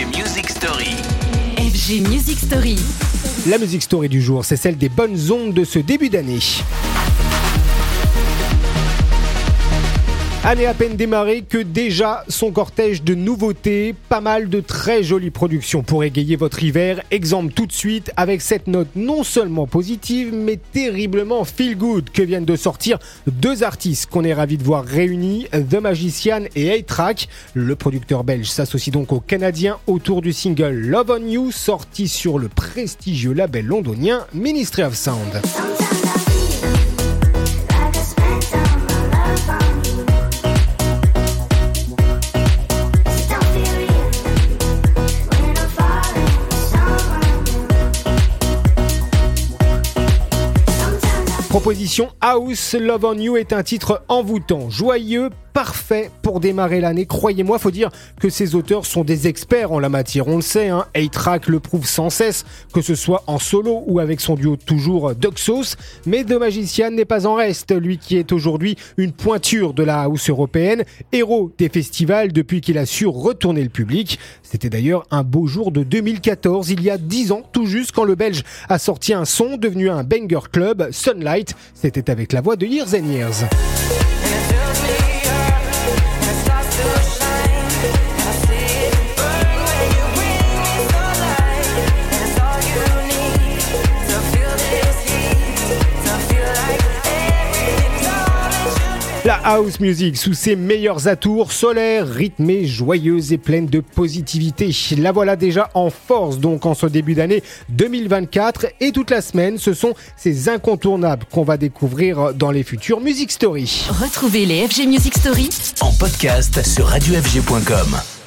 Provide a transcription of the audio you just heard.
FG Music Story. FG Music Story. La musique story du jour, c'est celle des bonnes ondes de ce début d'année. Année à peine démarrée que déjà son cortège de nouveautés, pas mal de très jolies productions pour égayer votre hiver. Exemple tout de suite avec cette note non seulement positive mais terriblement feel good que viennent de sortir deux artistes qu'on est ravis de voir réunis, The Magician et A-Track. Le producteur belge s'associe donc au Canadien autour du single Love on You sorti sur le prestigieux label londonien Ministry of Sound. Proposition House Love on You est un titre envoûtant, joyeux, parfait pour démarrer l'année. Croyez-moi, faut dire que ces auteurs sont des experts en la matière. On le sait, hein, A-Track le prouve sans cesse, que ce soit en solo ou avec son duo toujours Duxos. Mais The Magician n'est pas en reste, lui qui est aujourd'hui une pointure de la house européenne, héros des festivals depuis qu'il a su retourner le public. C'était d'ailleurs un beau jour de 2014, il y a 10 ans tout juste, quand le Belge a sorti un son devenu un banger club, Sunlight. C'était avec la voix de Years and Years. House music sous ses meilleurs atours, solaire, rythmée, joyeuse et pleine de positivité. La voilà déjà en force donc en ce début d'année 2024 et toute la semaine, ce sont ces incontournables qu'on va découvrir dans les futures Music Story. Retrouvez les FG Music Story En podcast sur radiofg.com.